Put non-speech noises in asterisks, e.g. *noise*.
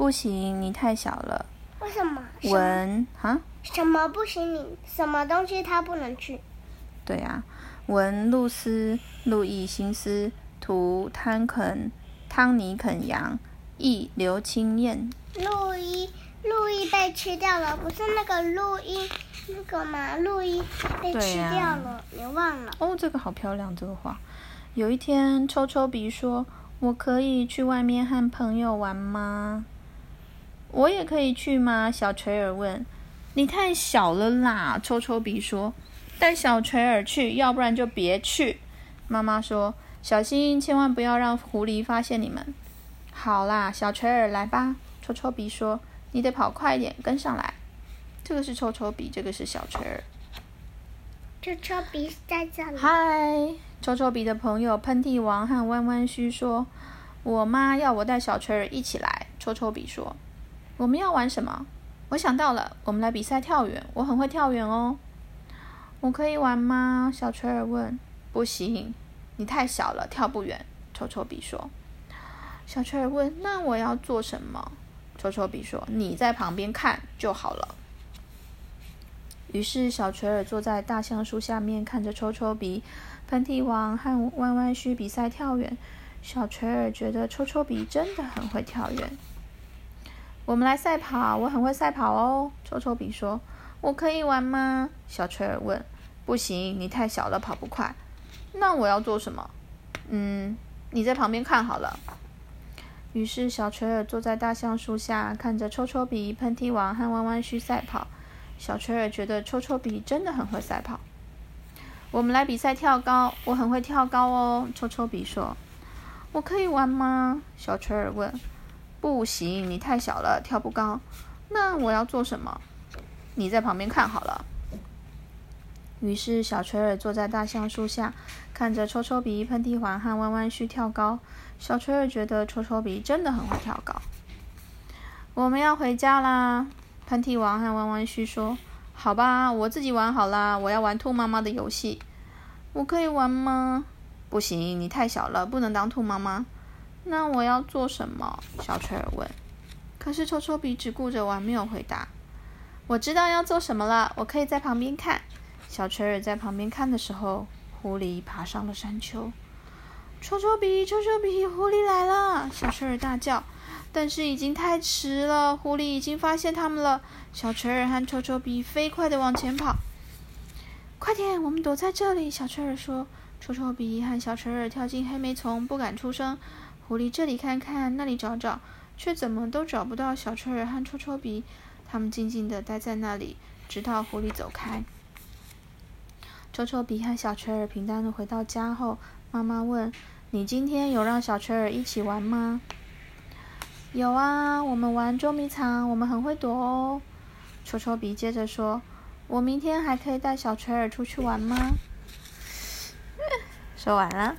不行，你太小了。为什么？什么文啊，什么不行？你什么东西他不能去？对呀、文露丝、路易新斯、图汤肯、汤尼肯扬、易刘清燕。路易路易被吃掉了，不是那个路易那个吗？路易被吃掉了，你忘了？哦，这个好漂亮，这个画。有一天，抽抽鼻说：“我可以去外面和朋友玩吗？”我也可以去吗？小垂耳问。你太小了啦，抽抽鼻说。带小垂耳去，要不然就别去。妈妈说：“小心，千万不要让狐狸发现你们。”好啦，小垂耳来吧。抽抽鼻说：“你得跑快一点，跟上来。”这个是抽抽鼻，这个是小垂耳。抽抽鼻在这里。嗨，抽抽鼻的朋友喷嚏王和弯弯须说：“我妈要我带小垂耳一起来。”抽抽鼻说：“我们要玩什么？”我想到了，我们来比赛跳远，我很会跳远哦。我可以玩吗？小垂儿问。不行，你太小了，跳不远。抽抽鼻说。小垂儿问：“那我要做什么？”抽抽鼻说：“你在旁边看就好了。”于是小垂耳坐在大橡树下面，看着抽抽鼻、喷嚏王和弯弯须比赛跳远。小垂耳觉得抽抽鼻真的很会跳远。我们来赛跑，我很会赛跑哦。抽抽比说：“我可以玩吗？”小垂耳问。“不行，你太小了，跑不快。”那我要做什么？嗯，你在旁边看好了。于是小垂耳坐在大橡树下，看着抽抽鼻、喷嚏王和弯弯须赛跑。小垂耳觉得抽抽鼻真的很会赛跑。我们来比赛跳高，我很会跳高哦。抽抽比说：“我可以玩吗？”小垂耳问。“不行，你太小了，跳不高。”那我要做什么？你在旁边看好了。于是小垂耳坐在大橡树下，看着抽抽鼻、喷嚏王和弯弯须跳高。小垂耳觉得抽抽鼻真的很会跳高。我们要回家啦。喷嚏王和弯弯须说：“好吧，我自己玩好啦，我要玩兔妈妈的游戏。我可以玩吗？不行，你太小了，不能当兔妈妈。那我要做什么？”小垂耳问。可是抽抽鼻只顾着玩，没有回答。我知道要做什么了，我可以在旁边看。小垂耳在旁边看的时候，狐狸爬上了山丘。抽抽鼻，抽抽鼻，狐狸来了！小垂耳大叫。但是已经太迟了，狐狸已经发现他们了。小垂耳和抽抽鼻飞快地往前跑。快点，我们躲在这里！小垂耳说。抽抽鼻和小垂耳跳进黑莓丛，不敢出声。狐狸这里看看，那里找找，却怎么都找不到小垂耳和抽抽鼻。他们静静地待在那里，直到狐狸走开。抽抽鼻和小垂耳平淡地回到家后，妈妈问：“你今天有让小垂耳一起玩吗？”有啊，我们玩捉迷藏，我们很会躲哦。抽抽鼻接着说：“我明天还可以带小垂耳出去玩吗？” *laughs* 说完了。